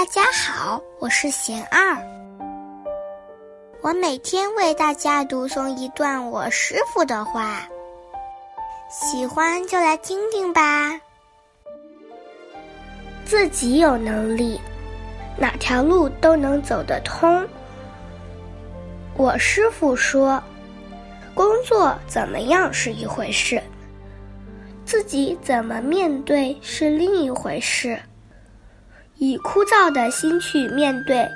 大家好，我是贤二。我每天为大家读诵一段我师傅的话，喜欢就来听听吧。自己有能力，哪条路都能走得通。我师傅说，工作怎么样是一回事，自己怎么面对是另一回事。以枯燥的心去面对，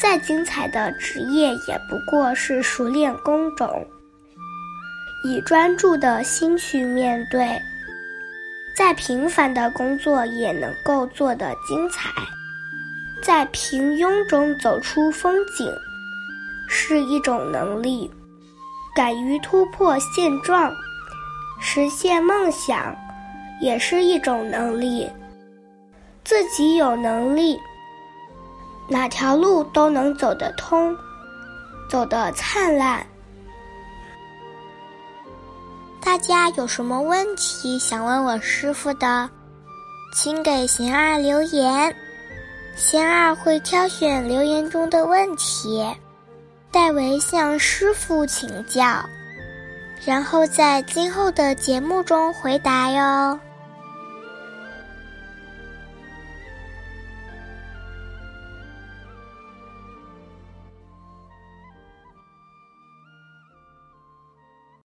再精彩的职业也不过是熟练工种；以专注的心去面对，再平凡的工作也能够做得精彩。在平庸中走出风景，是一种能力；敢于突破现状，实现梦想，也是一种能力。自己有能力，哪条路都能走得通，走得灿烂。大家有什么问题想问我师傅的，请给贤二留言，贤二会挑选留言中的问题，代为向师傅请教，然后在今后的节目中回答哟。